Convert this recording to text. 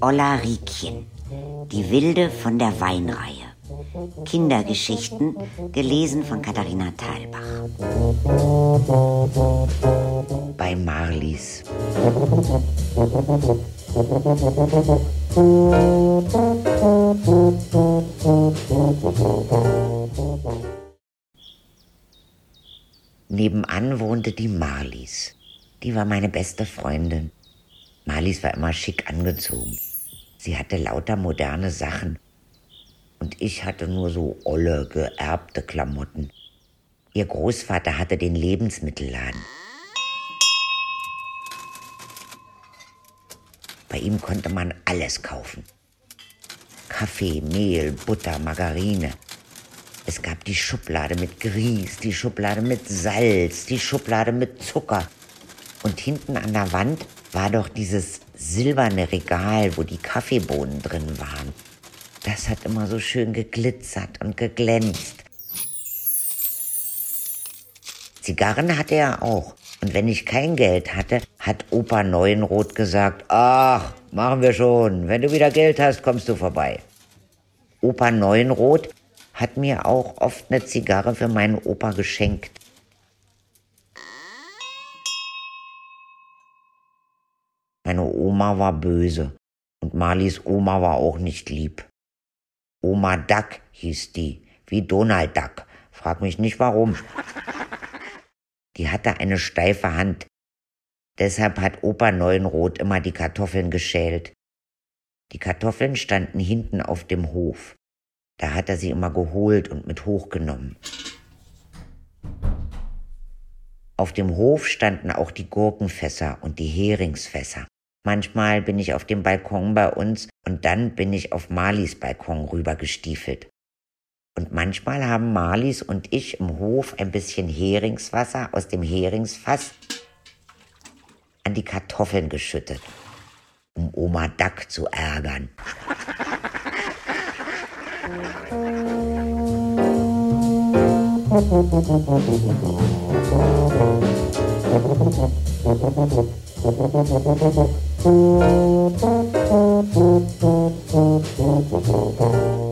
Olla Riekchen, die Wilde von der Weinreihe. Kindergeschichten, gelesen von Katharina Thalbach. Bei Marlies. Nebenan wohnte die Marlies. Die war meine beste Freundin. Marlies war immer schick angezogen. Sie hatte lauter moderne Sachen. Und ich hatte nur so olle, geerbte Klamotten. Ihr Großvater hatte den Lebensmittelladen. Bei ihm konnte man alles kaufen. Kaffee, Mehl, Butter, Margarine. Es gab die Schublade mit Grieß, die Schublade mit Salz, die Schublade mit Zucker. Und hinten an der Wand war doch dieses silberne Regal, wo die Kaffeebohnen drin waren. Das hat immer so schön geglitzert und geglänzt. Zigarren hatte er auch. Und wenn ich kein Geld hatte, hat Opa Neuenroth gesagt, ach, machen wir schon. Wenn du wieder Geld hast, kommst du vorbei. Opa Neuenroth hat mir auch oft eine Zigarre für meinen Opa geschenkt. Meine Oma war böse und Marlies Oma war auch nicht lieb. Oma Duck hieß die, wie Donald Duck. Frag mich nicht warum. Die hatte eine steife Hand. Deshalb hat Opa Neuenroth immer die Kartoffeln geschält. Die Kartoffeln standen hinten auf dem Hof. Da hat er sie immer geholt und mit hochgenommen. Auf dem Hof standen auch die Gurkenfässer und die Heringsfässer. Manchmal bin ich auf dem Balkon bei uns und dann bin ich auf Marlies Balkon rübergestiefelt. Und manchmal haben Marlies und ich im Hof ein bisschen Heringswasser aus dem Heringsfass an die Kartoffeln geschüttet, um Oma Duck zu ärgern. Thank you.